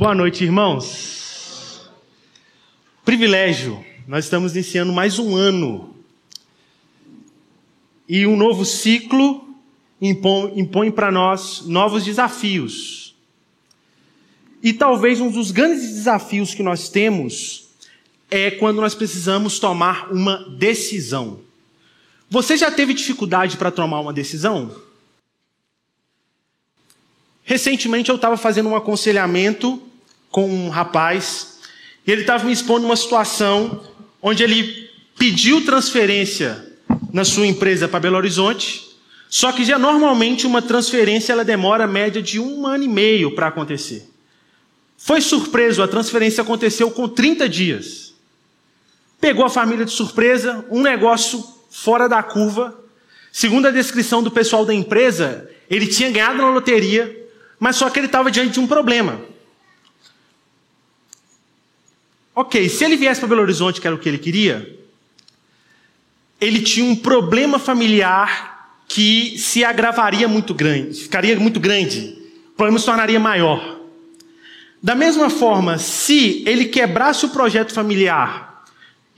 Boa noite, irmãos. Privilégio, nós estamos iniciando mais um ano. E um novo ciclo impõe, impõe para nós novos desafios. E talvez um dos grandes desafios que nós temos é quando nós precisamos tomar uma decisão. Você já teve dificuldade para tomar uma decisão? Recentemente eu estava fazendo um aconselhamento com um rapaz e ele estava me expondo uma situação onde ele pediu transferência na sua empresa para Belo Horizonte, só que já normalmente uma transferência ela demora média de um ano e meio para acontecer. Foi surpreso, a transferência aconteceu com 30 dias. Pegou a família de surpresa, um negócio fora da curva. Segundo a descrição do pessoal da empresa, ele tinha ganhado na loteria, mas só que ele estava diante de um problema. Ok, se ele viesse para Belo Horizonte, que era o que ele queria, ele tinha um problema familiar que se agravaria muito grande, ficaria muito grande, o problema se tornaria maior. Da mesma forma, se ele quebrasse o projeto familiar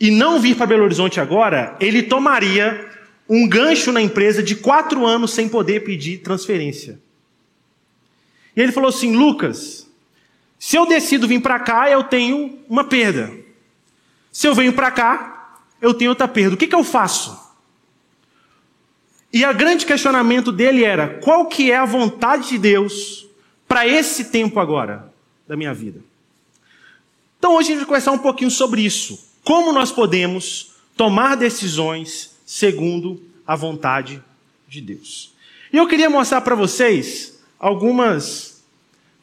e não vir para Belo Horizonte agora, ele tomaria um gancho na empresa de quatro anos sem poder pedir transferência. E ele falou assim: Lucas, se eu decido vir para cá, eu tenho uma perda. Se eu venho para cá, eu tenho outra perda. O que, que eu faço? E o grande questionamento dele era: qual que é a vontade de Deus para esse tempo agora da minha vida? Então hoje a gente vai conversar um pouquinho sobre isso. Como nós podemos tomar decisões segundo a vontade de Deus. E eu queria mostrar para vocês algumas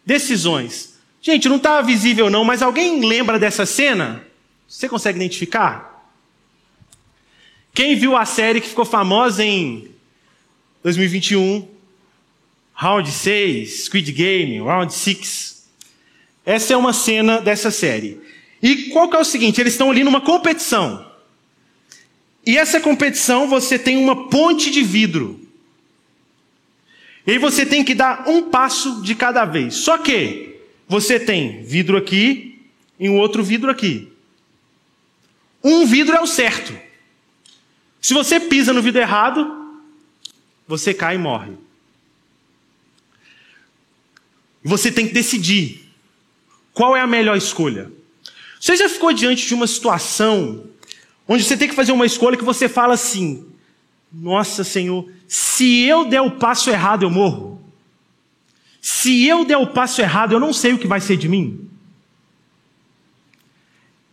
decisões. Gente, não está visível não, mas alguém lembra dessa cena? Você consegue identificar? Quem viu a série que ficou famosa em 2021, Round 6, Squid Game, Round 6. Essa é uma cena dessa série. E qual que é o seguinte? Eles estão ali numa competição. E essa competição você tem uma ponte de vidro. E aí você tem que dar um passo de cada vez. Só que você tem vidro aqui e um outro vidro aqui. Um vidro é o certo. Se você pisa no vidro errado, você cai e morre. Você tem que decidir qual é a melhor escolha. Você já ficou diante de uma situação onde você tem que fazer uma escolha que você fala assim: Nossa Senhor, se eu der o passo errado, eu morro. Se eu der o passo errado, eu não sei o que vai ser de mim.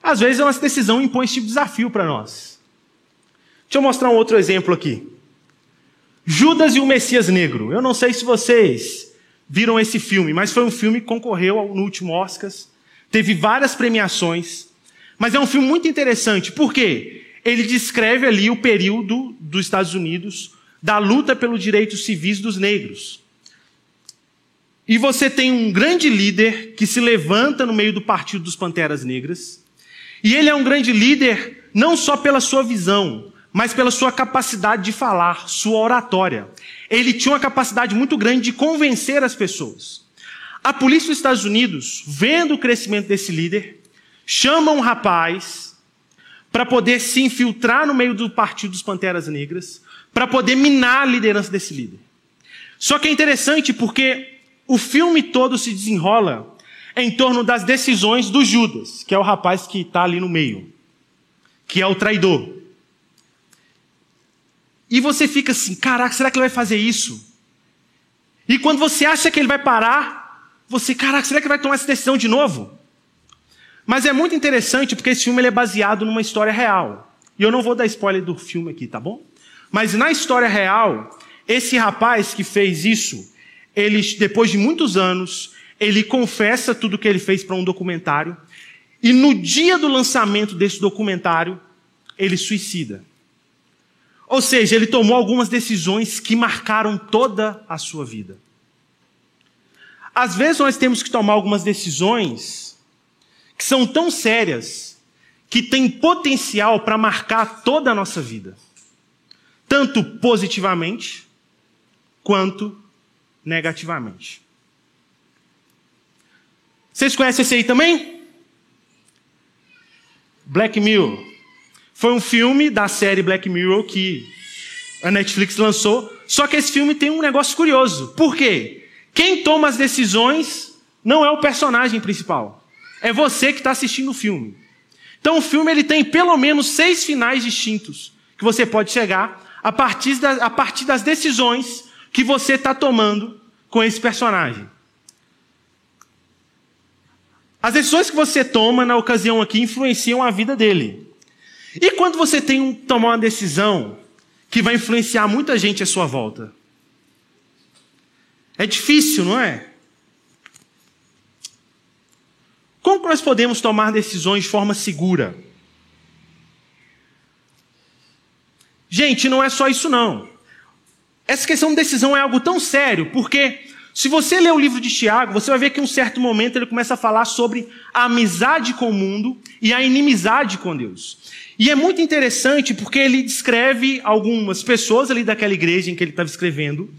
Às vezes a nossa decisão impõe esse tipo de desafio para nós. Deixa eu mostrar um outro exemplo aqui. Judas e o Messias Negro. Eu não sei se vocês viram esse filme, mas foi um filme que concorreu no último Oscars, teve várias premiações, mas é um filme muito interessante, porque ele descreve ali o período dos Estados Unidos da luta pelos direitos civis dos negros. E você tem um grande líder que se levanta no meio do partido dos Panteras Negras, e ele é um grande líder não só pela sua visão, mas pela sua capacidade de falar, sua oratória. Ele tinha uma capacidade muito grande de convencer as pessoas. A polícia dos Estados Unidos, vendo o crescimento desse líder, chama um rapaz para poder se infiltrar no meio do partido dos Panteras Negras, para poder minar a liderança desse líder. Só que é interessante porque o filme todo se desenrola em torno das decisões do Judas, que é o rapaz que está ali no meio, que é o traidor. E você fica assim: caraca, será que ele vai fazer isso? E quando você acha que ele vai parar, você, caraca, será que ele vai tomar essa decisão de novo? Mas é muito interessante porque esse filme é baseado numa história real. E eu não vou dar spoiler do filme aqui, tá bom? Mas na história real, esse rapaz que fez isso, ele, depois de muitos anos, ele confessa tudo o que ele fez para um documentário. E no dia do lançamento desse documentário, ele suicida. Ou seja, ele tomou algumas decisões que marcaram toda a sua vida. Às vezes nós temos que tomar algumas decisões que são tão sérias que têm potencial para marcar toda a nossa vida, tanto positivamente quanto negativamente. Vocês conhecem esse aí também? Black Mirror. Foi um filme da série Black Mirror que a Netflix lançou. Só que esse filme tem um negócio curioso. Por quê? Quem toma as decisões não é o personagem principal. É você que está assistindo o filme. Então o filme ele tem pelo menos seis finais distintos que você pode chegar a partir, da, a partir das decisões que você está tomando com esse personagem. As decisões que você toma na ocasião aqui influenciam a vida dele. E quando você tem um, tomar uma decisão que vai influenciar muita gente à sua volta? É difícil, não é? Como nós podemos tomar decisões de forma segura? Gente, não é só isso não. Essa questão de decisão é algo tão sério, porque se você ler o livro de Tiago, você vai ver que em um certo momento ele começa a falar sobre a amizade com o mundo e a inimizade com Deus. E é muito interessante porque ele descreve algumas pessoas ali daquela igreja em que ele estava escrevendo,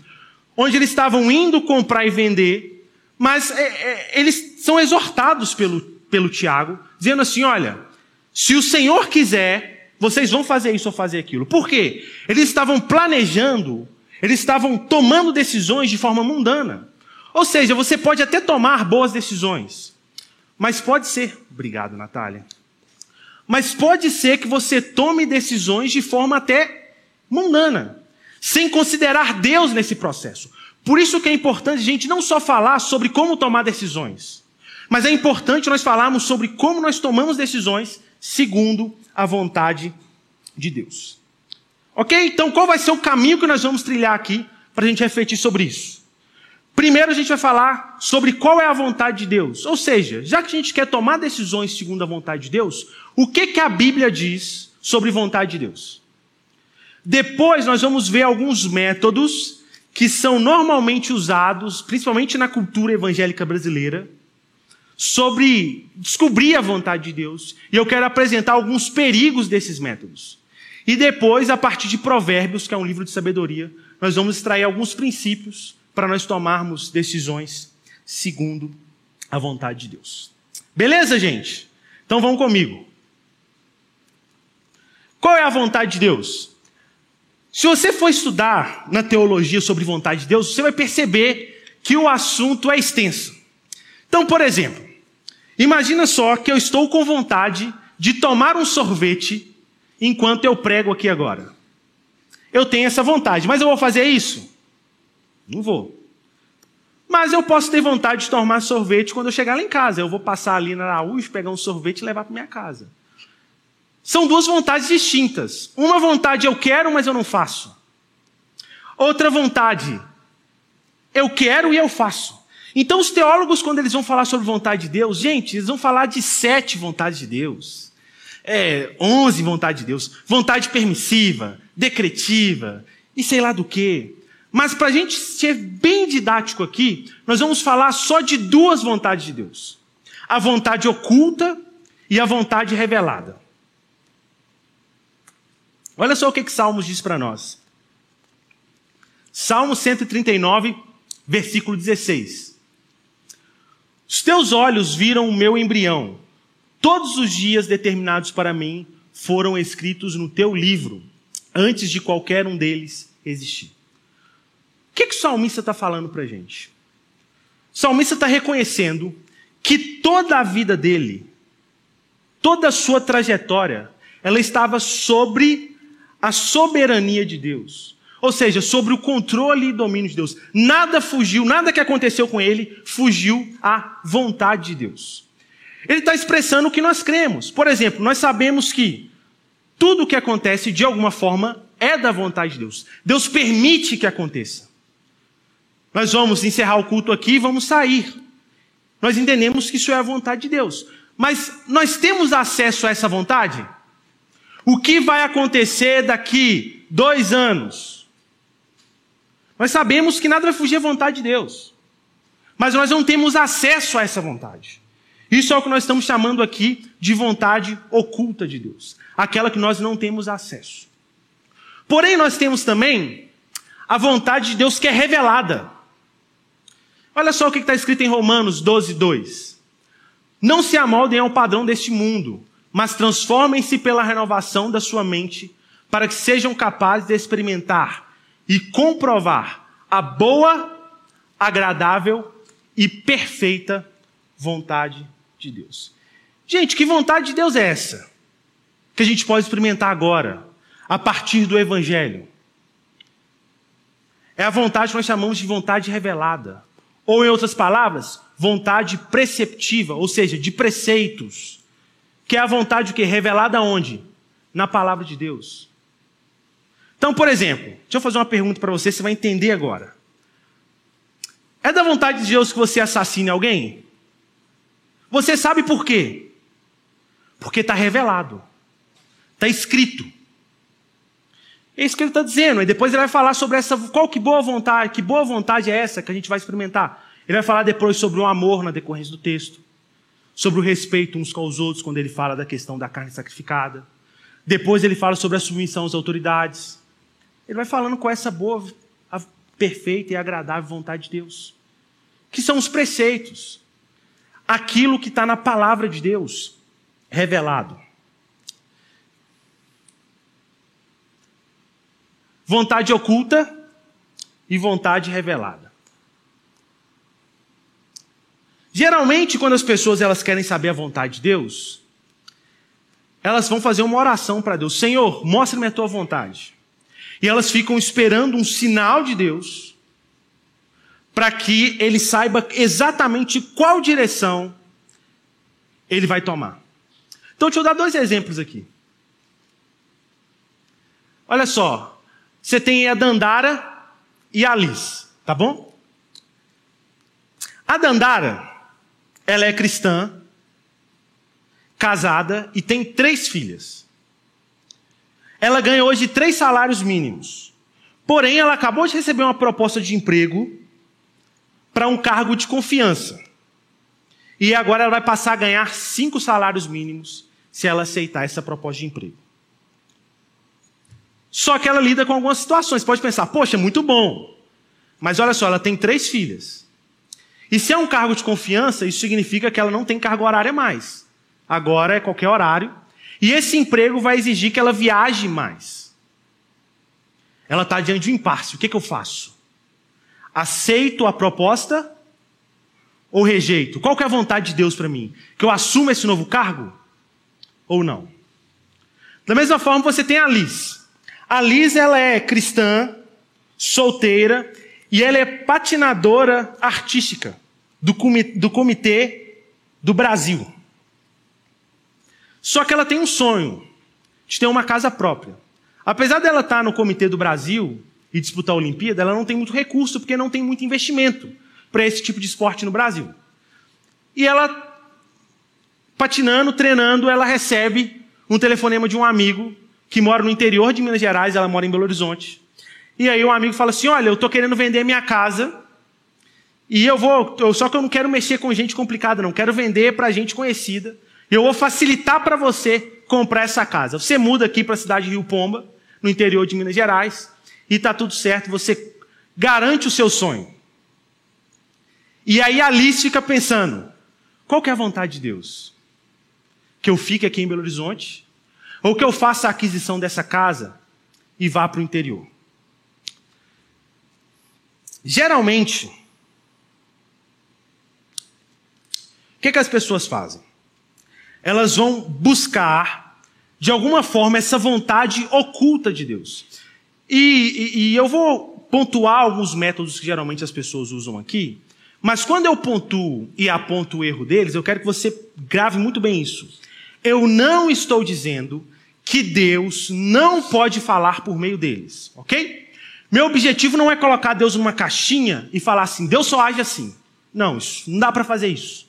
onde eles estavam indo comprar e vender, mas é, é, eles são exortados pelo, pelo Tiago, dizendo assim: olha, se o Senhor quiser, vocês vão fazer isso ou fazer aquilo. Por quê? Eles estavam planejando, eles estavam tomando decisões de forma mundana. Ou seja, você pode até tomar boas decisões, mas pode ser. Obrigado, Natália. Mas pode ser que você tome decisões de forma até mundana, sem considerar Deus nesse processo. Por isso que é importante a gente não só falar sobre como tomar decisões, mas é importante nós falarmos sobre como nós tomamos decisões segundo a vontade de Deus. Ok? Então, qual vai ser o caminho que nós vamos trilhar aqui para a gente refletir sobre isso? Primeiro, a gente vai falar sobre qual é a vontade de Deus. Ou seja, já que a gente quer tomar decisões segundo a vontade de Deus, o que, que a Bíblia diz sobre vontade de Deus? Depois, nós vamos ver alguns métodos que são normalmente usados, principalmente na cultura evangélica brasileira, sobre descobrir a vontade de Deus. E eu quero apresentar alguns perigos desses métodos. E depois, a partir de Provérbios, que é um livro de sabedoria, nós vamos extrair alguns princípios para nós tomarmos decisões segundo a vontade de Deus. Beleza, gente? Então vão comigo. Qual é a vontade de Deus? Se você for estudar na teologia sobre vontade de Deus, você vai perceber que o assunto é extenso. Então, por exemplo, Imagina só que eu estou com vontade de tomar um sorvete enquanto eu prego aqui agora. Eu tenho essa vontade, mas eu vou fazer isso? Não vou. Mas eu posso ter vontade de tomar sorvete quando eu chegar lá em casa. Eu vou passar ali na Araújo, pegar um sorvete e levar para minha casa. São duas vontades distintas. Uma vontade eu quero, mas eu não faço. Outra vontade eu quero e eu faço. Então, os teólogos, quando eles vão falar sobre vontade de Deus, gente, eles vão falar de sete vontades de Deus, é, onze vontades de Deus, vontade permissiva, decretiva e sei lá do que. Mas para a gente ser bem didático aqui, nós vamos falar só de duas vontades de Deus: a vontade oculta e a vontade revelada. Olha só o que, que Salmos diz para nós. Salmo 139, versículo 16. Os teus olhos viram o meu embrião. Todos os dias determinados para mim foram escritos no teu livro, antes de qualquer um deles existir. O que, que o salmista está falando para a gente? O salmista está reconhecendo que toda a vida dele, toda a sua trajetória, ela estava sobre a soberania de Deus. Ou seja, sobre o controle e domínio de Deus. Nada fugiu, nada que aconteceu com ele fugiu à vontade de Deus. Ele está expressando o que nós cremos. Por exemplo, nós sabemos que tudo o que acontece, de alguma forma, é da vontade de Deus. Deus permite que aconteça. Nós vamos encerrar o culto aqui e vamos sair. Nós entendemos que isso é a vontade de Deus. Mas nós temos acesso a essa vontade? O que vai acontecer daqui dois anos? Nós sabemos que nada vai fugir à vontade de Deus. Mas nós não temos acesso a essa vontade. Isso é o que nós estamos chamando aqui de vontade oculta de Deus. Aquela que nós não temos acesso. Porém, nós temos também a vontade de Deus que é revelada. Olha só o que está escrito em Romanos 12, 2. Não se amoldem ao padrão deste mundo, mas transformem-se pela renovação da sua mente, para que sejam capazes de experimentar e comprovar a boa, agradável e perfeita vontade de Deus. Gente, que vontade de Deus é essa? Que a gente pode experimentar agora, a partir do Evangelho. É a vontade que nós chamamos de vontade revelada. Ou, em outras palavras, vontade preceptiva, ou seja, de preceitos. Que é a vontade o quê? Revelada onde? Na palavra de Deus. Então, por exemplo, deixa eu fazer uma pergunta para você, você vai entender agora. É da vontade de Deus que você assassine alguém? Você sabe por quê? Porque está revelado, está escrito. É isso que ele está dizendo. E depois ele vai falar sobre essa. Qual que boa vontade, que boa vontade é essa que a gente vai experimentar? Ele vai falar depois sobre o amor na decorrência do texto, sobre o respeito uns com os outros, quando ele fala da questão da carne sacrificada. Depois ele fala sobre a submissão às autoridades. Ele vai falando com essa boa, perfeita e agradável vontade de Deus, que são os preceitos, aquilo que está na palavra de Deus revelado. vontade oculta e vontade revelada. Geralmente, quando as pessoas elas querem saber a vontade de Deus, elas vão fazer uma oração para Deus: Senhor, mostre-me a tua vontade. E elas ficam esperando um sinal de Deus para que ele saiba exatamente qual direção ele vai tomar. Então, deixa eu dar dois exemplos aqui. Olha só, você tem a Dandara e a Alice, tá bom? A Dandara, ela é cristã, casada e tem três filhas. Ela ganha hoje três salários mínimos. Porém, ela acabou de receber uma proposta de emprego para um cargo de confiança. E agora ela vai passar a ganhar cinco salários mínimos se ela aceitar essa proposta de emprego. Só que ela lida com algumas situações. Pode pensar, poxa, muito bom. Mas olha só, ela tem três filhas. E se é um cargo de confiança, isso significa que ela não tem carga horária mais. Agora é qualquer horário. E esse emprego vai exigir que ela viaje mais. Ela está diante de um impasse. O que, que eu faço? Aceito a proposta ou rejeito? Qual que é a vontade de Deus para mim? Que eu assuma esse novo cargo? Ou não? Da mesma forma, você tem a Liz. A Liz ela é cristã, solteira e ela é patinadora artística do comitê, do comitê do Brasil. Só que ela tem um sonho de ter uma casa própria. Apesar dela estar no comitê do Brasil e disputar a Olimpíada, ela não tem muito recurso porque não tem muito investimento para esse tipo de esporte no Brasil. E ela patinando, treinando, ela recebe um telefonema de um amigo que mora no interior de Minas Gerais, ela mora em Belo Horizonte. E aí um amigo fala assim: Olha, eu estou querendo vender minha casa. E eu vou, eu, só que eu não quero mexer com gente complicada, não. Quero vender para gente conhecida. Eu vou facilitar para você comprar essa casa. Você muda aqui para a cidade de Rio Pomba, no interior de Minas Gerais, e está tudo certo, você garante o seu sonho. E aí Alice fica pensando: qual que é a vontade de Deus? Que eu fique aqui em Belo Horizonte, ou que eu faça a aquisição dessa casa e vá para o interior. Geralmente, o que, que as pessoas fazem? Elas vão buscar, de alguma forma, essa vontade oculta de Deus. E, e, e eu vou pontuar alguns métodos que geralmente as pessoas usam aqui, mas quando eu pontuo e aponto o erro deles, eu quero que você grave muito bem isso. Eu não estou dizendo que Deus não pode falar por meio deles, ok? Meu objetivo não é colocar Deus numa caixinha e falar assim, Deus só age assim. Não, isso, não dá para fazer isso.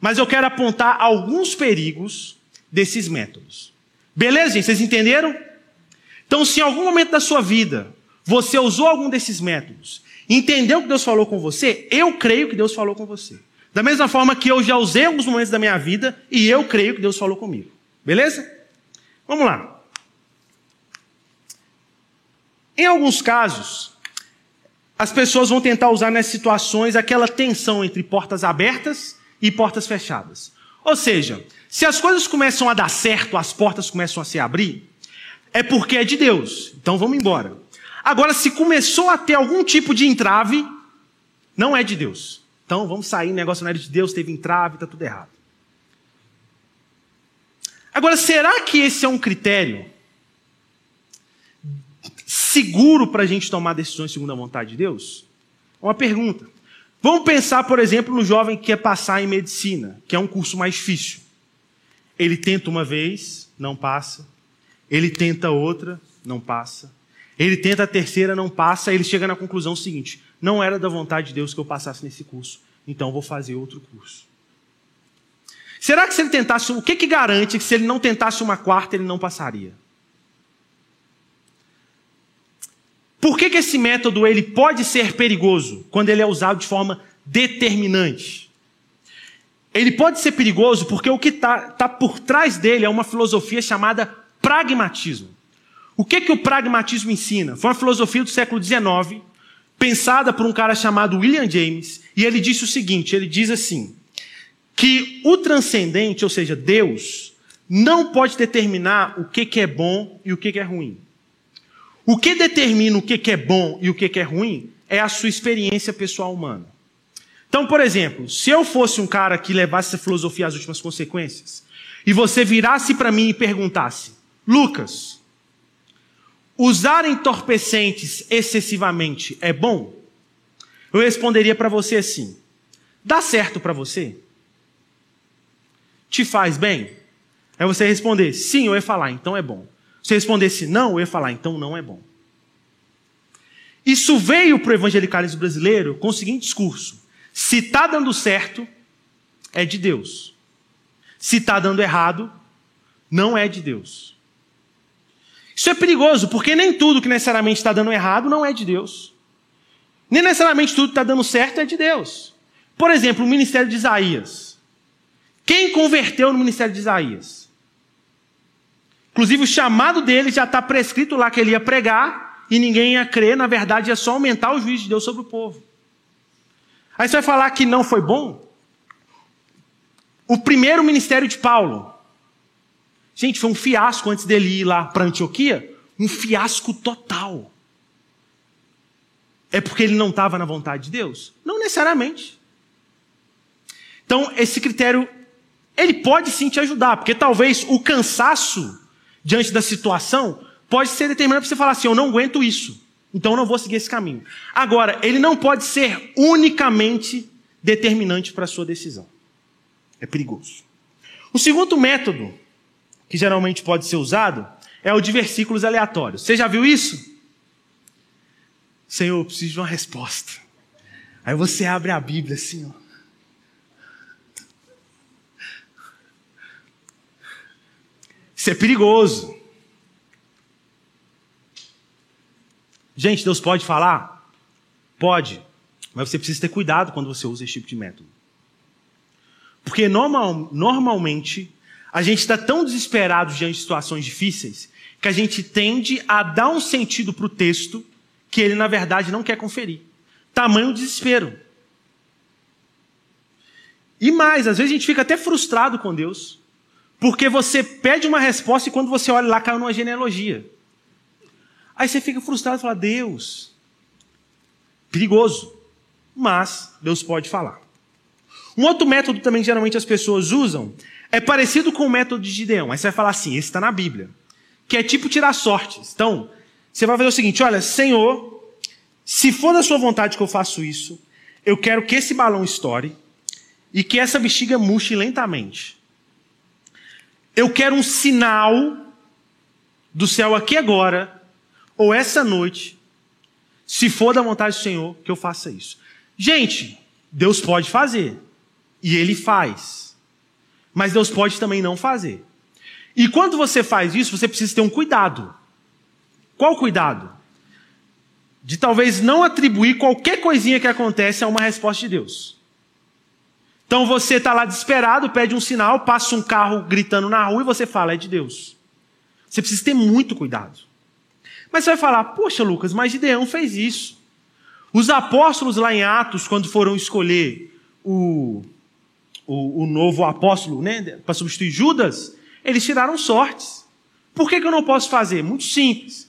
Mas eu quero apontar alguns perigos desses métodos. Beleza, gente? Vocês entenderam? Então, se em algum momento da sua vida você usou algum desses métodos, entendeu que Deus falou com você, eu creio que Deus falou com você. Da mesma forma que eu já usei alguns momentos da minha vida e eu creio que Deus falou comigo. Beleza? Vamos lá. Em alguns casos, as pessoas vão tentar usar nessas situações aquela tensão entre portas abertas e portas fechadas. Ou seja, se as coisas começam a dar certo, as portas começam a se abrir, é porque é de Deus. Então vamos embora. Agora, se começou a ter algum tipo de entrave, não é de Deus. Então vamos sair, negócio não era de Deus, teve entrave, está tudo errado. Agora, será que esse é um critério seguro para a gente tomar decisões segundo a vontade de Deus? Uma pergunta. Vamos pensar, por exemplo, no jovem que quer passar em medicina, que é um curso mais difícil. Ele tenta uma vez, não passa. Ele tenta outra, não passa. Ele tenta a terceira, não passa. Ele chega na conclusão seguinte: não era da vontade de Deus que eu passasse nesse curso, então vou fazer outro curso. Será que se ele tentasse, o que, que garante que se ele não tentasse uma quarta, ele não passaria? Por que, que esse método ele pode ser perigoso quando ele é usado de forma determinante? Ele pode ser perigoso porque o que está tá por trás dele é uma filosofia chamada pragmatismo. O que, que o pragmatismo ensina? Foi uma filosofia do século XIX, pensada por um cara chamado William James, e ele disse o seguinte: ele diz assim que o transcendente, ou seja, Deus, não pode determinar o que, que é bom e o que, que é ruim. O que determina o que, que é bom e o que, que é ruim é a sua experiência pessoal humana. Então, por exemplo, se eu fosse um cara que levasse essa filosofia às últimas consequências, e você virasse para mim e perguntasse, Lucas, usar entorpecentes excessivamente é bom? Eu responderia para você assim: dá certo para você? te faz bem? Aí você responder sim, eu ia falar, então é bom. Se respondesse não, eu ia falar, então não é bom. Isso veio para o evangelicalismo brasileiro com o seguinte discurso: se está dando certo, é de Deus. Se está dando errado, não é de Deus. Isso é perigoso, porque nem tudo que necessariamente está dando errado não é de Deus. Nem necessariamente tudo que está dando certo é de Deus. Por exemplo, o ministério de Isaías. Quem converteu no ministério de Isaías? Inclusive, o chamado dele já está prescrito lá que ele ia pregar e ninguém ia crer, na verdade, ia só aumentar o juízo de Deus sobre o povo. Aí você vai falar que não foi bom? O primeiro ministério de Paulo. Gente, foi um fiasco antes dele ir lá para Antioquia. Um fiasco total. É porque ele não estava na vontade de Deus? Não necessariamente. Então, esse critério ele pode sim te ajudar, porque talvez o cansaço diante da situação pode ser determinante para você falar assim: eu não aguento isso, então eu não vou seguir esse caminho. Agora, ele não pode ser unicamente determinante para a sua decisão. É perigoso. O segundo método que geralmente pode ser usado é o de versículos aleatórios. Você já viu isso? Senhor, eu preciso de uma resposta. Aí você abre a Bíblia assim, ó. Isso é perigoso. Gente, Deus pode falar? Pode. Mas você precisa ter cuidado quando você usa esse tipo de método. Porque normal, normalmente a gente está tão desesperado diante de situações difíceis que a gente tende a dar um sentido para o texto que ele, na verdade, não quer conferir. Tamanho desespero. E mais, às vezes a gente fica até frustrado com Deus, porque você pede uma resposta e quando você olha lá caiu numa genealogia. Aí você fica frustrado e fala: Deus, perigoso. Mas Deus pode falar. Um outro método também que geralmente as pessoas usam é parecido com o método de Gideão. Aí você vai falar assim: esse está na Bíblia. Que é tipo tirar sortes. Então, você vai fazer o seguinte: olha, Senhor, se for da sua vontade que eu faço isso, eu quero que esse balão estoure e que essa bexiga murche lentamente. Eu quero um sinal do céu aqui agora, ou essa noite, se for da vontade do Senhor, que eu faça isso. Gente, Deus pode fazer, e Ele faz. Mas Deus pode também não fazer. E quando você faz isso, você precisa ter um cuidado. Qual cuidado? De talvez não atribuir qualquer coisinha que acontece a uma resposta de Deus. Então você está lá desesperado, pede um sinal, passa um carro gritando na rua e você fala, é de Deus. Você precisa ter muito cuidado. Mas você vai falar, poxa, Lucas, mas Gideão fez isso. Os apóstolos lá em Atos, quando foram escolher o, o, o novo apóstolo, né, para substituir Judas, eles tiraram sortes. Por que, que eu não posso fazer? Muito simples.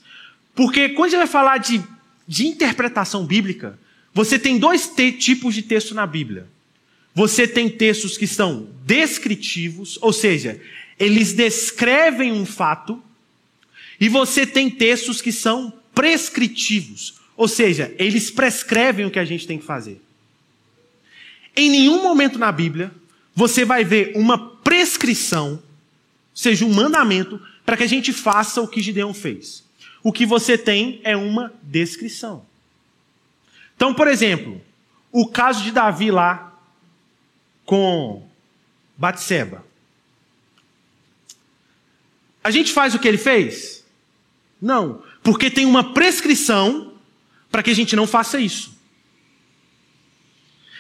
Porque quando gente vai falar de, de interpretação bíblica, você tem dois tipos de texto na Bíblia. Você tem textos que são descritivos, ou seja, eles descrevem um fato, e você tem textos que são prescritivos, ou seja, eles prescrevem o que a gente tem que fazer. Em nenhum momento na Bíblia você vai ver uma prescrição, seja, um mandamento, para que a gente faça o que Gideão fez. O que você tem é uma descrição. Então, por exemplo, o caso de Davi lá com Batseba. A gente faz o que ele fez? Não, porque tem uma prescrição para que a gente não faça isso.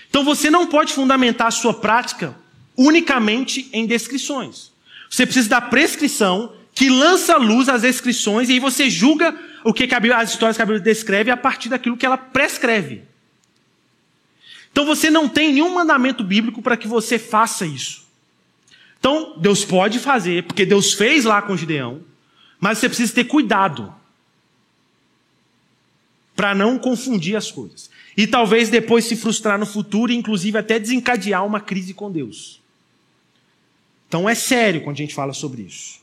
Então você não pode fundamentar a sua prática unicamente em descrições. Você precisa da prescrição que lança luz às descrições e aí você julga o que, que Bíblia, as histórias que a Bíblia descreve a partir daquilo que ela prescreve. Então você não tem nenhum mandamento bíblico para que você faça isso. Então, Deus pode fazer, porque Deus fez lá com Gideão, mas você precisa ter cuidado para não confundir as coisas. E talvez depois se frustrar no futuro e, inclusive, até desencadear uma crise com Deus. Então é sério quando a gente fala sobre isso.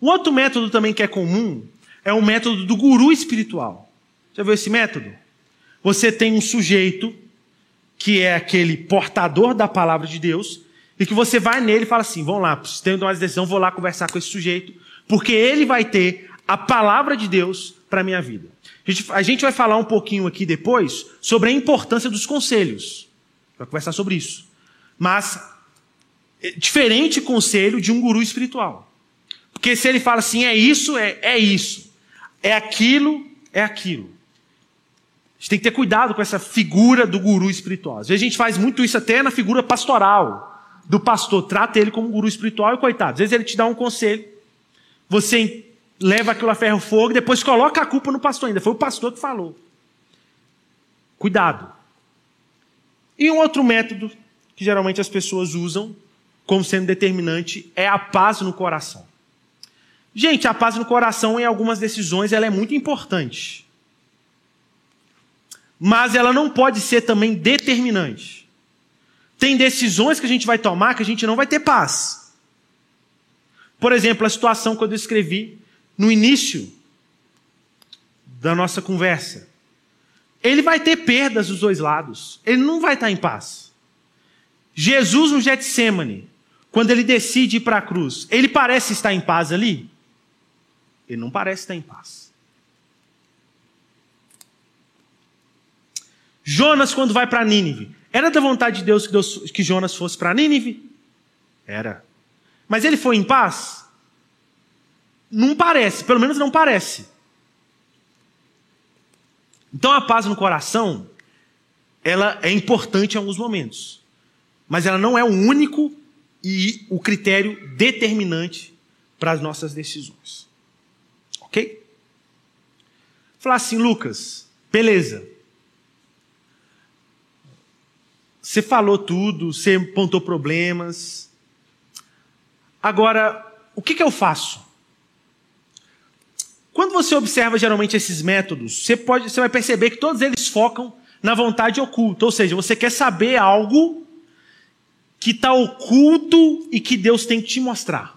Um outro método também que é comum é o método do guru espiritual. Já viu esse método? Você tem um sujeito que é aquele portador da palavra de Deus e que você vai nele e fala assim: vamos lá, tenho de tomar decisão, vou lá conversar com esse sujeito, porque ele vai ter a palavra de Deus para a minha vida. A gente vai falar um pouquinho aqui depois sobre a importância dos conselhos. Vai conversar sobre isso. Mas, é diferente conselho de um guru espiritual. Porque se ele fala assim, é isso, é, é isso. É aquilo, é aquilo. A gente tem que ter cuidado com essa figura do guru espiritual. Às vezes a gente faz muito isso até na figura pastoral do pastor. Trata ele como guru espiritual e coitado. Às vezes ele te dá um conselho, você leva aquilo a ferro fogo e depois coloca a culpa no pastor ainda. Foi o pastor que falou. Cuidado. E um outro método que geralmente as pessoas usam como sendo determinante é a paz no coração. Gente, a paz no coração em algumas decisões ela é muito importante. Mas ela não pode ser também determinante. Tem decisões que a gente vai tomar que a gente não vai ter paz. Por exemplo, a situação que eu descrevi no início da nossa conversa. Ele vai ter perdas dos dois lados. Ele não vai estar em paz. Jesus no Getsemane, quando ele decide ir para a cruz, ele parece estar em paz ali? Ele não parece estar em paz. Jonas, quando vai para Nínive, era da vontade de Deus que, Deus, que Jonas fosse para Nínive? Era. Mas ele foi em paz? Não parece, pelo menos não parece. Então a paz no coração, ela é importante em alguns momentos, mas ela não é o único e o critério determinante para as nossas decisões. Ok? Falar assim, Lucas, beleza. Você falou tudo, você apontou problemas. Agora, o que, que eu faço? Quando você observa geralmente esses métodos, você, pode, você vai perceber que todos eles focam na vontade oculta, ou seja, você quer saber algo que está oculto e que Deus tem que te mostrar.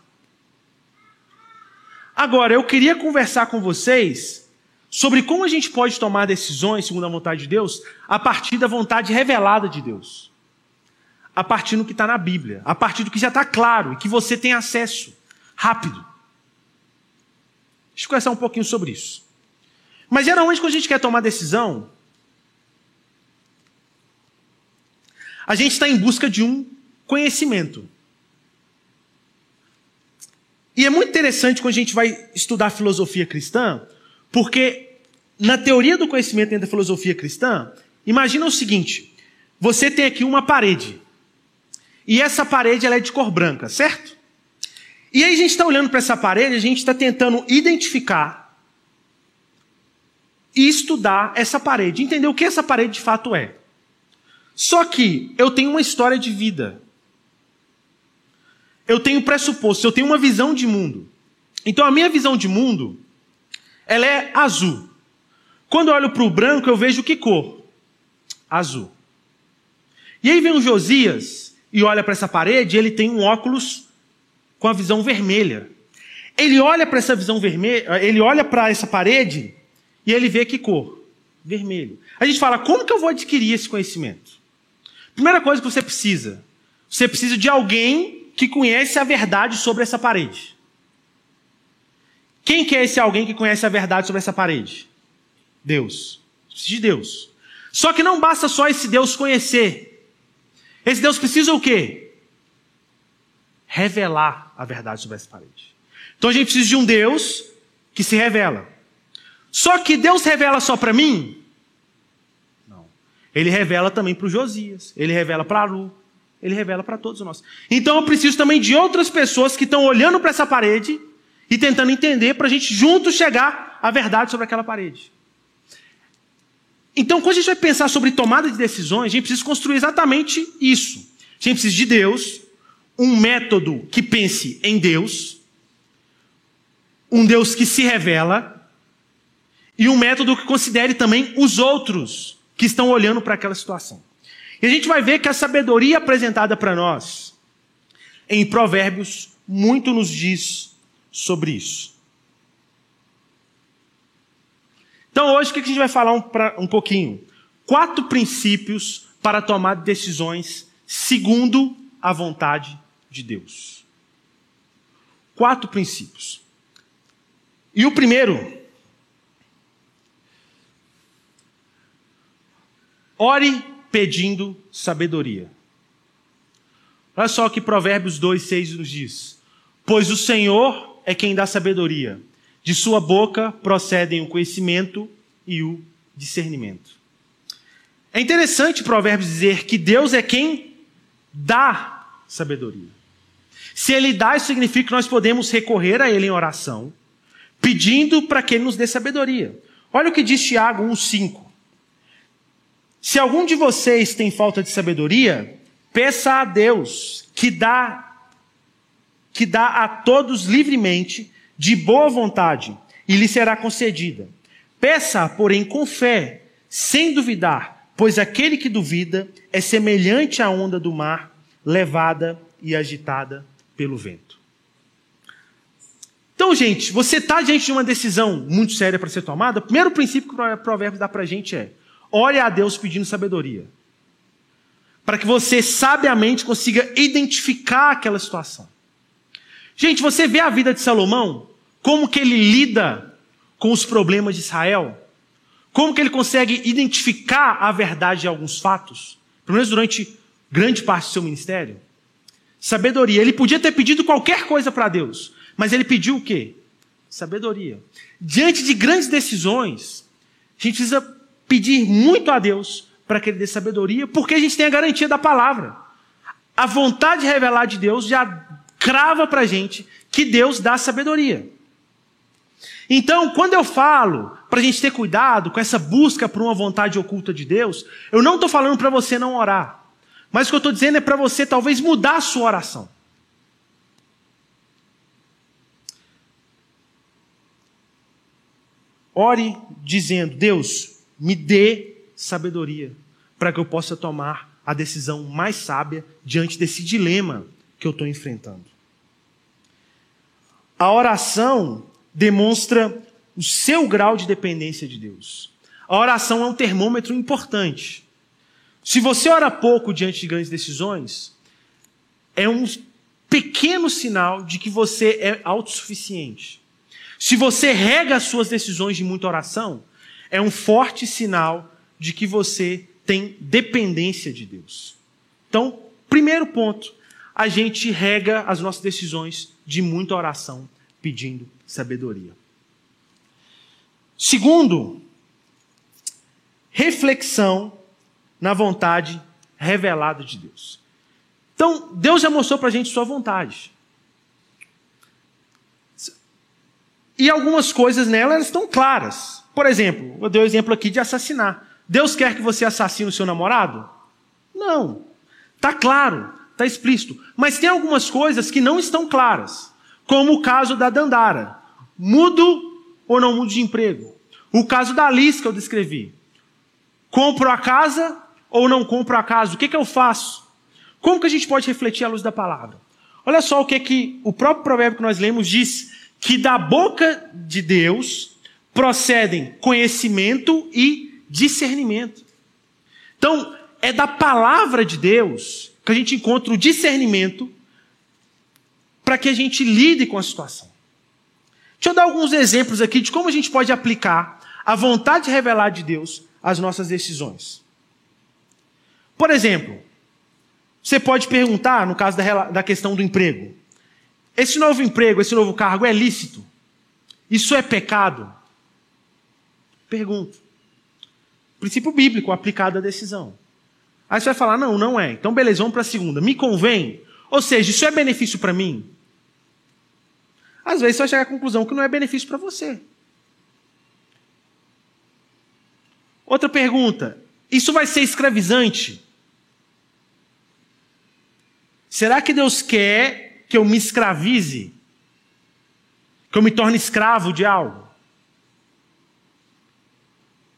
Agora, eu queria conversar com vocês sobre como a gente pode tomar decisões segundo a vontade de Deus a partir da vontade revelada de Deus. A partir do que está na Bíblia, a partir do que já está claro e que você tem acesso rápido. Deixa eu conversar um pouquinho sobre isso. Mas geralmente, quando a gente quer tomar decisão, a gente está em busca de um conhecimento. E é muito interessante quando a gente vai estudar filosofia cristã, porque na teoria do conhecimento dentro da filosofia cristã, imagina o seguinte: você tem aqui uma parede. E essa parede ela é de cor branca, certo? E aí a gente está olhando para essa parede, a gente está tentando identificar e estudar essa parede, entender o que essa parede de fato é. Só que eu tenho uma história de vida. Eu tenho pressuposto, eu tenho uma visão de mundo. Então a minha visão de mundo, ela é azul. Quando eu olho para o branco, eu vejo que cor? Azul. E aí vem o Josias e olha para essa parede, ele tem um óculos com a visão vermelha. Ele olha para essa visão vermelha, ele olha para essa parede e ele vê que cor? Vermelho. A gente fala, como que eu vou adquirir esse conhecimento? Primeira coisa que você precisa, você precisa de alguém que conhece a verdade sobre essa parede. Quem que é esse alguém que conhece a verdade sobre essa parede? Deus. Você precisa de Deus. Só que não basta só esse Deus conhecer. Esse Deus precisa o quê? Revelar a verdade sobre essa parede. Então a gente precisa de um Deus que se revela. Só que Deus revela só para mim? Não. Ele revela também para o Josias. Ele revela para Lu. Ele revela para todos nós. Então eu preciso também de outras pessoas que estão olhando para essa parede e tentando entender para a gente juntos chegar à verdade sobre aquela parede. Então, quando a gente vai pensar sobre tomada de decisões, a gente precisa construir exatamente isso. A gente precisa de Deus, um método que pense em Deus, um Deus que se revela, e um método que considere também os outros que estão olhando para aquela situação. E a gente vai ver que a sabedoria apresentada para nós em Provérbios muito nos diz sobre isso. Então hoje o que a gente vai falar um, pra, um pouquinho? Quatro princípios para tomar decisões segundo a vontade de Deus. Quatro princípios. E o primeiro, ore pedindo sabedoria. Olha só o que Provérbios 2, 6 nos diz. Pois o Senhor é quem dá sabedoria. De sua boca procedem o conhecimento e o discernimento. É interessante Provérbios dizer que Deus é quem dá sabedoria. Se Ele dá, isso significa que nós podemos recorrer a Ele em oração, pedindo para que Ele nos dê sabedoria. Olha o que diz Tiago 1,5. Se algum de vocês tem falta de sabedoria, peça a Deus, que dá que dá a todos livremente, de boa vontade, e lhe será concedida. Peça, porém, com fé, sem duvidar, pois aquele que duvida é semelhante à onda do mar, levada e agitada pelo vento. Então, gente, você está diante de uma decisão muito séria para ser tomada. O primeiro princípio que o provérbio dá para a gente é: ore a Deus pedindo sabedoria. Para que você sabiamente consiga identificar aquela situação. Gente, você vê a vida de Salomão, como que ele lida com os problemas de Israel, como que ele consegue identificar a verdade de alguns fatos, pelo menos durante grande parte do seu ministério. Sabedoria. Ele podia ter pedido qualquer coisa para Deus, mas ele pediu o quê? Sabedoria. Diante de grandes decisões, a gente precisa pedir muito a Deus para que Ele dê sabedoria, porque a gente tem a garantia da palavra. A vontade de revelar de Deus já crava para a gente que Deus dá sabedoria. Então, quando eu falo para a gente ter cuidado com essa busca por uma vontade oculta de Deus, eu não estou falando para você não orar. Mas o que eu estou dizendo é para você talvez mudar a sua oração. Ore dizendo: Deus, me dê sabedoria para que eu possa tomar a decisão mais sábia diante desse dilema que eu estou enfrentando. A oração demonstra o seu grau de dependência de Deus. A oração é um termômetro importante. Se você ora pouco diante de grandes decisões, é um pequeno sinal de que você é autossuficiente. Se você rega as suas decisões de muita oração, é um forte sinal de que você tem dependência de Deus. Então, primeiro ponto, a gente rega as nossas decisões de muita oração, pedindo sabedoria. Segundo, reflexão na vontade revelada de Deus. Então, Deus já mostrou para a gente sua vontade. E algumas coisas nela estão claras. Por exemplo, eu dei o um exemplo aqui de assassinar. Deus quer que você assassine o seu namorado? Não. Está claro, está explícito. Mas tem algumas coisas que não estão claras, como o caso da Dandara. Mudo ou não mudo de emprego? O caso da Alice que eu descrevi. Compro a casa ou não compro a casa? O que, que eu faço? Como que a gente pode refletir à luz da palavra? Olha só o que, que o próprio provérbio que nós lemos diz: que da boca de Deus procedem conhecimento e discernimento. Então, é da palavra de Deus que a gente encontra o discernimento para que a gente lide com a situação. Deixa eu dar alguns exemplos aqui de como a gente pode aplicar a vontade revelada de Deus às nossas decisões. Por exemplo, você pode perguntar, no caso da, da questão do emprego: esse novo emprego, esse novo cargo é lícito? Isso é pecado? Pergunto. Princípio bíblico aplicado à decisão. Aí você vai falar: não, não é. Então, beleza, vamos para a segunda. Me convém? Ou seja, isso é benefício para mim? Às vezes você vai chegar à conclusão que não é benefício para você. Outra pergunta: isso vai ser escravizante? Será que Deus quer que eu me escravize? Que eu me torne escravo de algo?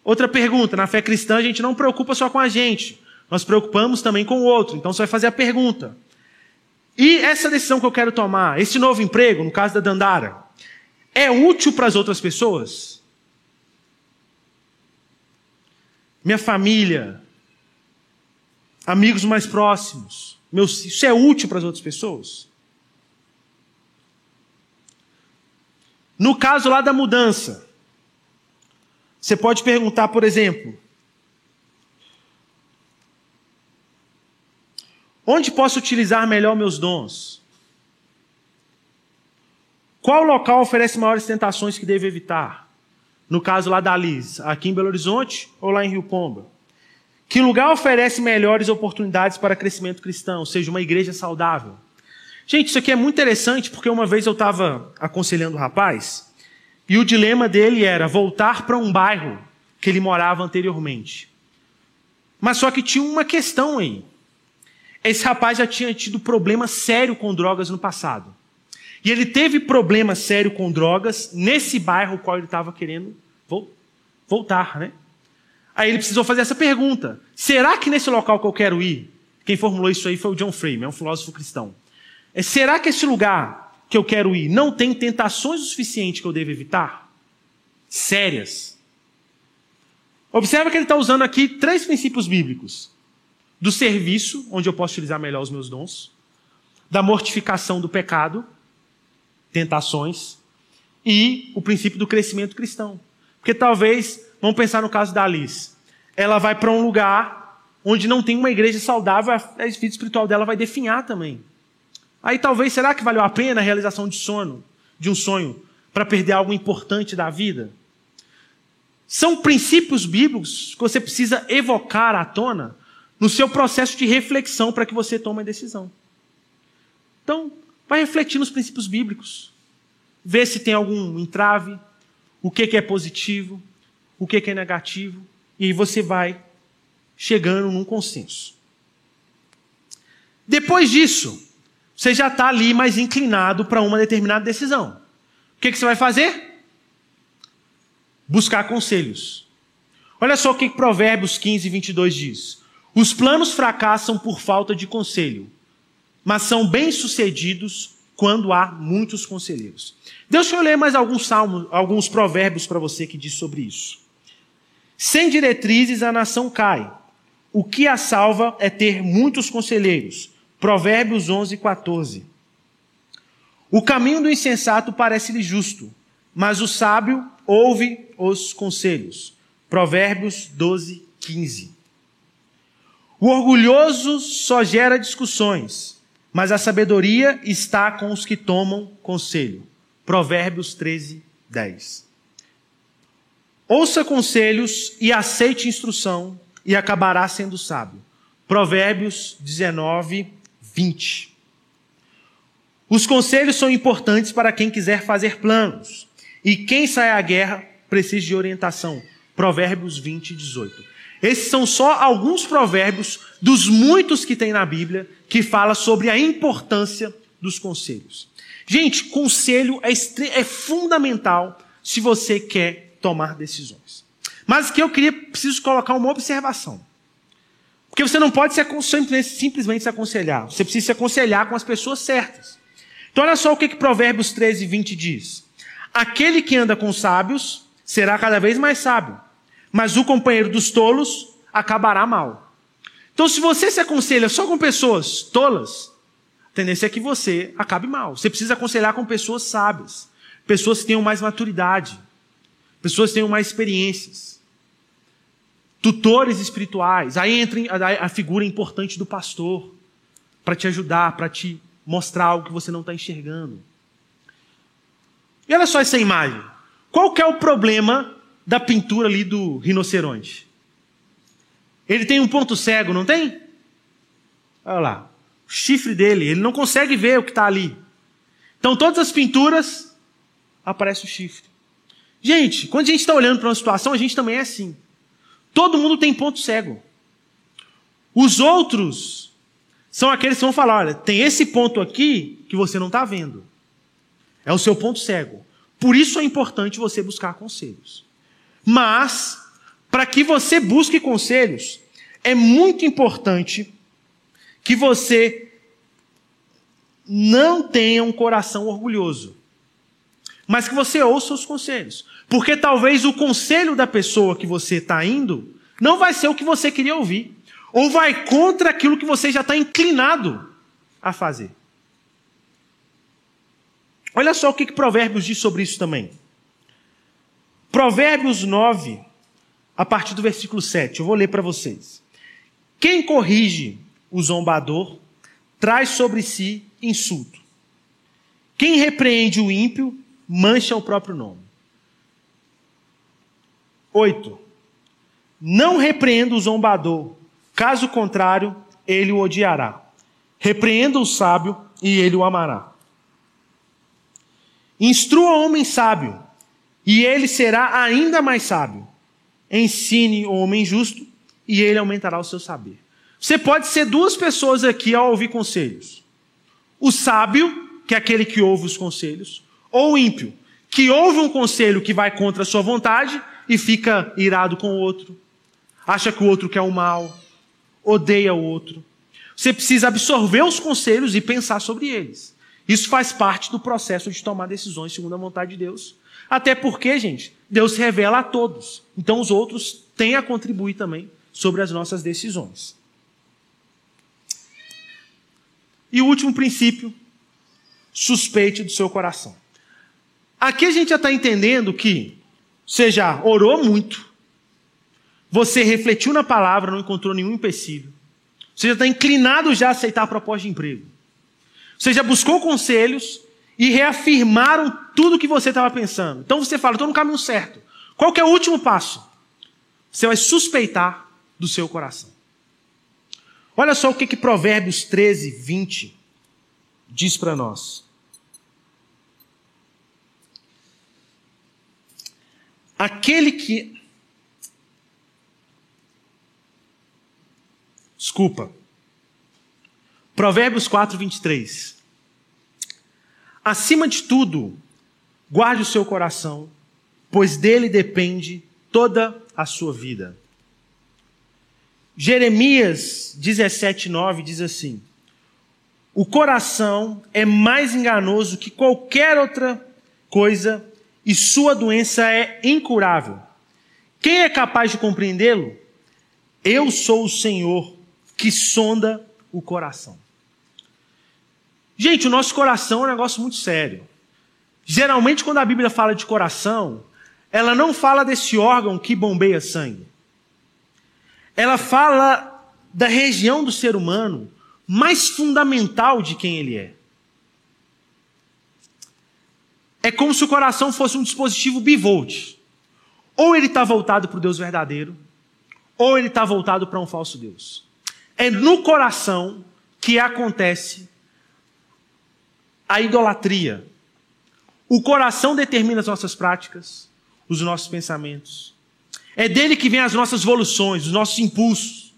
Outra pergunta: na fé cristã a gente não preocupa só com a gente, nós preocupamos também com o outro. Então você vai fazer a pergunta: e essa decisão que eu quero tomar, esse novo emprego, no caso da Dandara, é útil para as outras pessoas? Minha família, amigos mais próximos, meus, isso é útil para as outras pessoas? No caso lá da mudança, você pode perguntar, por exemplo, onde posso utilizar melhor meus dons? Qual local oferece maiores tentações que devo evitar? No caso lá da Liz, aqui em Belo Horizonte ou lá em Rio Pomba? Que lugar oferece melhores oportunidades para crescimento cristão, ou seja, uma igreja saudável? Gente, isso aqui é muito interessante porque uma vez eu estava aconselhando o rapaz e o dilema dele era voltar para um bairro que ele morava anteriormente. Mas só que tinha uma questão aí. Esse rapaz já tinha tido problema sério com drogas no passado. E ele teve problema sério com drogas nesse bairro qual ele estava querendo voltar, né? Aí ele precisou fazer essa pergunta: será que nesse local que eu quero ir, quem formulou isso aí foi o John Frame, é um filósofo cristão. É, será que esse lugar que eu quero ir não tem tentações o suficiente que eu devo evitar? Sérias. Observa que ele está usando aqui três princípios bíblicos: do serviço, onde eu posso utilizar melhor os meus dons, da mortificação do pecado, tentações, e o princípio do crescimento cristão. Porque talvez Vamos pensar no caso da Alice. Ela vai para um lugar onde não tem uma igreja saudável, a vida espiritual dela vai definhar também. Aí talvez, será que valeu a pena a realização de sono, de um sonho, para perder algo importante da vida? São princípios bíblicos que você precisa evocar à tona no seu processo de reflexão para que você tome a decisão. Então, vai refletir nos princípios bíblicos. Vê se tem algum entrave, o que é positivo, o que é negativo, e aí você vai chegando num consenso. Depois disso, você já está ali mais inclinado para uma determinada decisão. O que, que você vai fazer? Buscar conselhos. Olha só o que Provérbios 15, 22 diz. Os planos fracassam por falta de conselho, mas são bem-sucedidos quando há muitos conselheiros. Deixa eu ler mais alguns salmos, alguns provérbios para você que diz sobre isso. Sem diretrizes a nação cai. O que a salva é ter muitos conselheiros. Provérbios 11, 14. O caminho do insensato parece-lhe justo, mas o sábio ouve os conselhos. Provérbios 12, 15. O orgulhoso só gera discussões, mas a sabedoria está com os que tomam conselho. Provérbios 13, 10. Ouça conselhos e aceite instrução, e acabará sendo sábio. Provérbios 19, 20. Os conselhos são importantes para quem quiser fazer planos, e quem sai à guerra precisa de orientação. Provérbios 20, 18. Esses são só alguns provérbios dos muitos que tem na Bíblia que fala sobre a importância dos conselhos. Gente, conselho é, é fundamental se você quer tomar decisões. Mas que eu queria, preciso colocar uma observação. Porque você não pode se, simplesmente se aconselhar. Você precisa se aconselhar com as pessoas certas. Então, olha só o que, que Provérbios 13, 20 diz: Aquele que anda com sábios será cada vez mais sábio, mas o companheiro dos tolos acabará mal. Então, se você se aconselha só com pessoas tolas, a tendência é que você acabe mal. Você precisa aconselhar com pessoas sábias, pessoas que tenham mais maturidade, pessoas tenham mais experiências, tutores espirituais. Aí entra a figura importante do pastor, para te ajudar, para te mostrar algo que você não está enxergando. E olha só essa imagem. Qual que é o problema da pintura ali do rinoceronte? Ele tem um ponto cego, não tem? Olha lá. O chifre dele, ele não consegue ver o que está ali. Então, todas as pinturas, aparece o chifre. Gente, quando a gente está olhando para uma situação, a gente também é assim. Todo mundo tem ponto cego. Os outros são aqueles que vão falar: olha, tem esse ponto aqui que você não está vendo. É o seu ponto cego. Por isso é importante você buscar conselhos. Mas, para que você busque conselhos, é muito importante que você não tenha um coração orgulhoso, mas que você ouça os conselhos. Porque talvez o conselho da pessoa que você está indo não vai ser o que você queria ouvir ou vai contra aquilo que você já está inclinado a fazer. Olha só o que, que Provérbios diz sobre isso também. Provérbios 9, a partir do versículo 7, eu vou ler para vocês. Quem corrige o zombador traz sobre si insulto. Quem repreende o ímpio mancha o próprio nome. 8. Não repreenda o zombador, Caso contrário, ele o odiará. Repreenda o sábio e ele o amará. Instrua o homem sábio, e ele será ainda mais sábio. Ensine o homem justo, e ele aumentará o seu saber. Você pode ser duas pessoas aqui ao ouvir conselhos: o sábio, que é aquele que ouve os conselhos, ou o ímpio, que ouve um conselho que vai contra a sua vontade e fica irado com o outro, acha que o outro quer o mal, odeia o outro. Você precisa absorver os conselhos e pensar sobre eles. Isso faz parte do processo de tomar decisões segundo a vontade de Deus. Até porque, gente, Deus revela a todos. Então os outros têm a contribuir também sobre as nossas decisões. E o último princípio, suspeite do seu coração. Aqui a gente já está entendendo que você já orou muito, você refletiu na palavra, não encontrou nenhum empecilho. Você já está inclinado já a aceitar a proposta de emprego. Você já buscou conselhos e reafirmaram tudo o que você estava pensando. Então você fala, estou no caminho certo. Qual é o último passo? Você vai suspeitar do seu coração. Olha só o que, que Provérbios 13, 20 diz para nós. Aquele que Desculpa. Provérbios 4, 23. Acima de tudo, guarde o seu coração, pois dele depende toda a sua vida. Jeremias 17, 9 diz assim: O coração é mais enganoso que qualquer outra coisa e sua doença é incurável. Quem é capaz de compreendê-lo? Eu sou o Senhor que sonda o coração. Gente, o nosso coração é um negócio muito sério. Geralmente, quando a Bíblia fala de coração, ela não fala desse órgão que bombeia sangue. Ela fala da região do ser humano mais fundamental de quem ele é. É como se o coração fosse um dispositivo bivolt. Ou ele está voltado para o Deus verdadeiro, ou ele está voltado para um falso Deus. É no coração que acontece a idolatria. O coração determina as nossas práticas, os nossos pensamentos. É dele que vem as nossas evoluções, os nossos impulsos.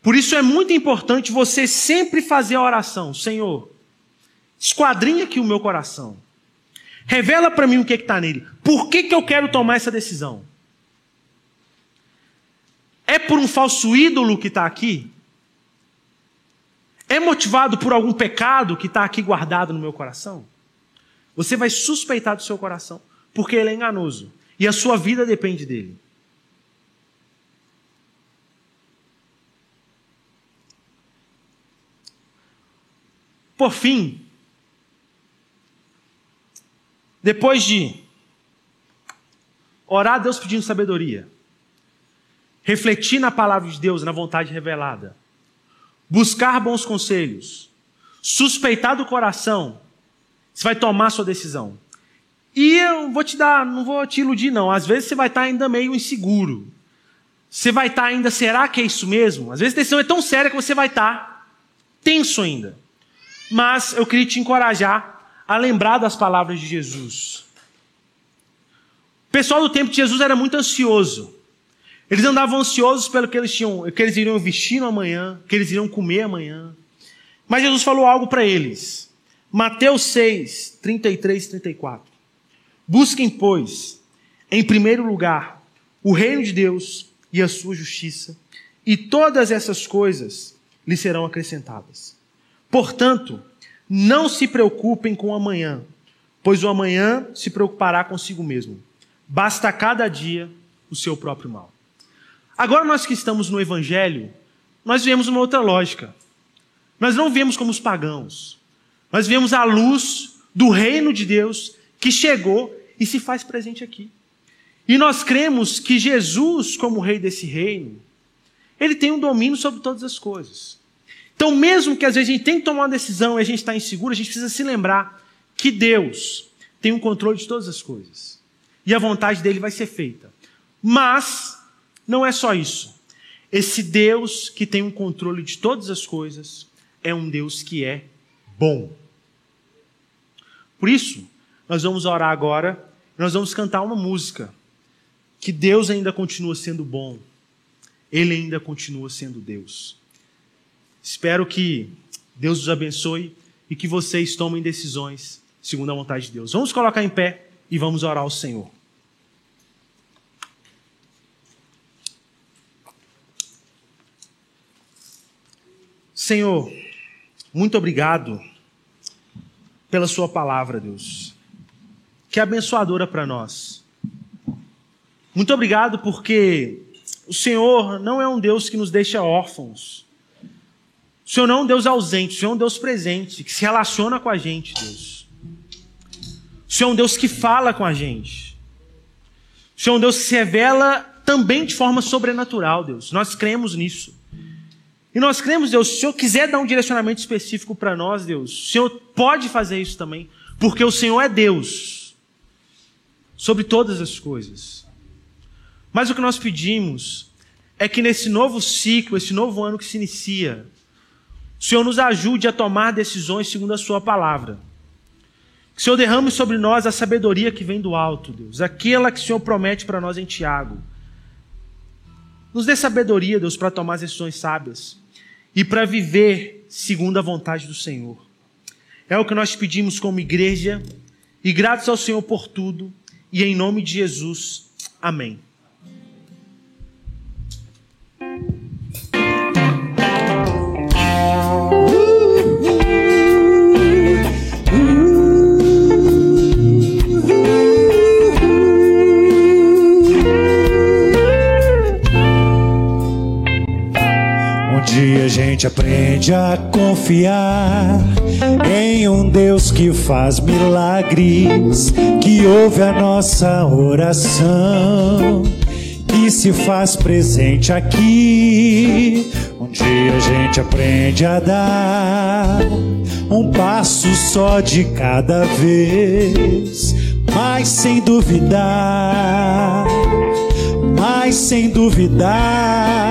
Por isso é muito importante você sempre fazer a oração: Senhor, esquadrinha aqui o meu coração. Revela para mim o que está nele. Por que, que eu quero tomar essa decisão? É por um falso ídolo que está aqui? É motivado por algum pecado que está aqui guardado no meu coração? Você vai suspeitar do seu coração, porque ele é enganoso e a sua vida depende dele. Por fim, depois de orar a Deus pedindo sabedoria, refletir na palavra de Deus, na vontade revelada, buscar bons conselhos, suspeitar do coração, você vai tomar sua decisão. E eu vou te dar, não vou te iludir, não. Às vezes você vai estar ainda meio inseguro. Você vai estar ainda, será que é isso mesmo? Às vezes a decisão é tão séria que você vai estar tenso ainda. Mas eu queria te encorajar a lembrar das palavras de Jesus. O pessoal do tempo de Jesus era muito ansioso. Eles andavam ansiosos pelo que eles tinham, que eles iriam vestir amanhã, que eles iriam comer amanhã. Mas Jesus falou algo para eles. Mateus 6, 33 e 34. Busquem, pois, em primeiro lugar, o reino de Deus e a sua justiça, e todas essas coisas lhe serão acrescentadas. Portanto, não se preocupem com o amanhã, pois o amanhã se preocupará consigo mesmo. Basta cada dia o seu próprio mal. Agora, nós que estamos no Evangelho, nós vemos uma outra lógica. Nós não vemos como os pagãos. Nós vemos a luz do reino de Deus que chegou e se faz presente aqui. E nós cremos que Jesus, como rei desse reino, ele tem um domínio sobre todas as coisas. Então, mesmo que às vezes a gente tem que tomar uma decisão e a gente está inseguro, a gente precisa se lembrar que Deus tem o um controle de todas as coisas. E a vontade dele vai ser feita. Mas, não é só isso. Esse Deus que tem o um controle de todas as coisas é um Deus que é bom. Por isso, nós vamos orar agora nós vamos cantar uma música que Deus ainda continua sendo bom, Ele ainda continua sendo Deus. Espero que Deus os abençoe e que vocês tomem decisões segundo a vontade de Deus. Vamos colocar em pé e vamos orar ao Senhor. Senhor, muito obrigado pela Sua palavra, Deus que é abençoadora para nós. Muito obrigado porque o Senhor não é um Deus que nos deixa órfãos. O Senhor não é um Deus ausente, o Senhor é um Deus presente, que se relaciona com a gente, Deus. O Senhor é um Deus que fala com a gente. O Senhor é um Deus que se revela também de forma sobrenatural, Deus. Nós cremos nisso. E nós cremos, Deus, se o Senhor quiser dar um direcionamento específico para nós, Deus, o Senhor pode fazer isso também, porque o Senhor é Deus sobre todas as coisas. Mas o que nós pedimos é que nesse novo ciclo, esse novo ano que se inicia, o Senhor nos ajude a tomar decisões segundo a Sua palavra. Que o Senhor derrame sobre nós a sabedoria que vem do alto, Deus, aquela que o Senhor promete para nós em Tiago. Nos dê sabedoria, Deus, para tomar decisões sábias e para viver segundo a vontade do Senhor. É o que nós pedimos como igreja e gratos ao Senhor por tudo. E em nome de Jesus, amém. A gente aprende a confiar em um Deus que faz milagres, que ouve a nossa oração, que se faz presente aqui. Um dia a gente aprende a dar um passo só de cada vez, mas sem duvidar, mas sem duvidar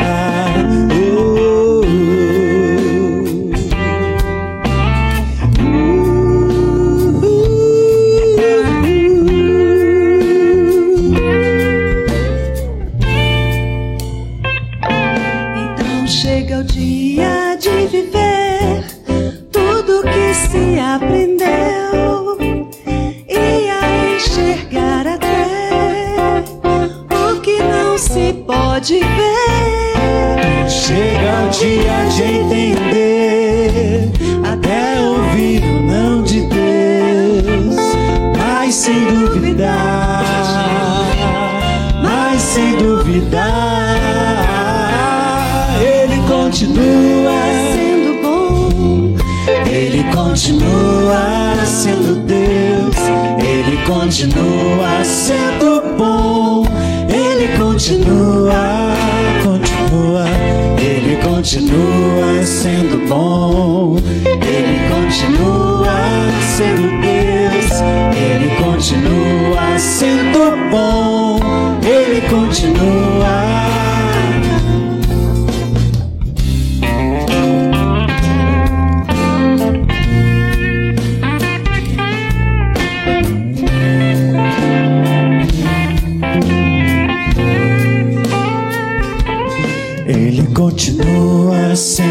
Pode ver. Chega o dia de entender, até ouvir o não de Deus, mas sem duvidar, mas sem duvidar, Ele continua, Sendo bom, Ele continua sendo Deus, Ele continua sendo continua, continua, Ele continua sendo bom, Ele continua sendo Deus, Ele continua sendo bom, Ele continua. Continua sendo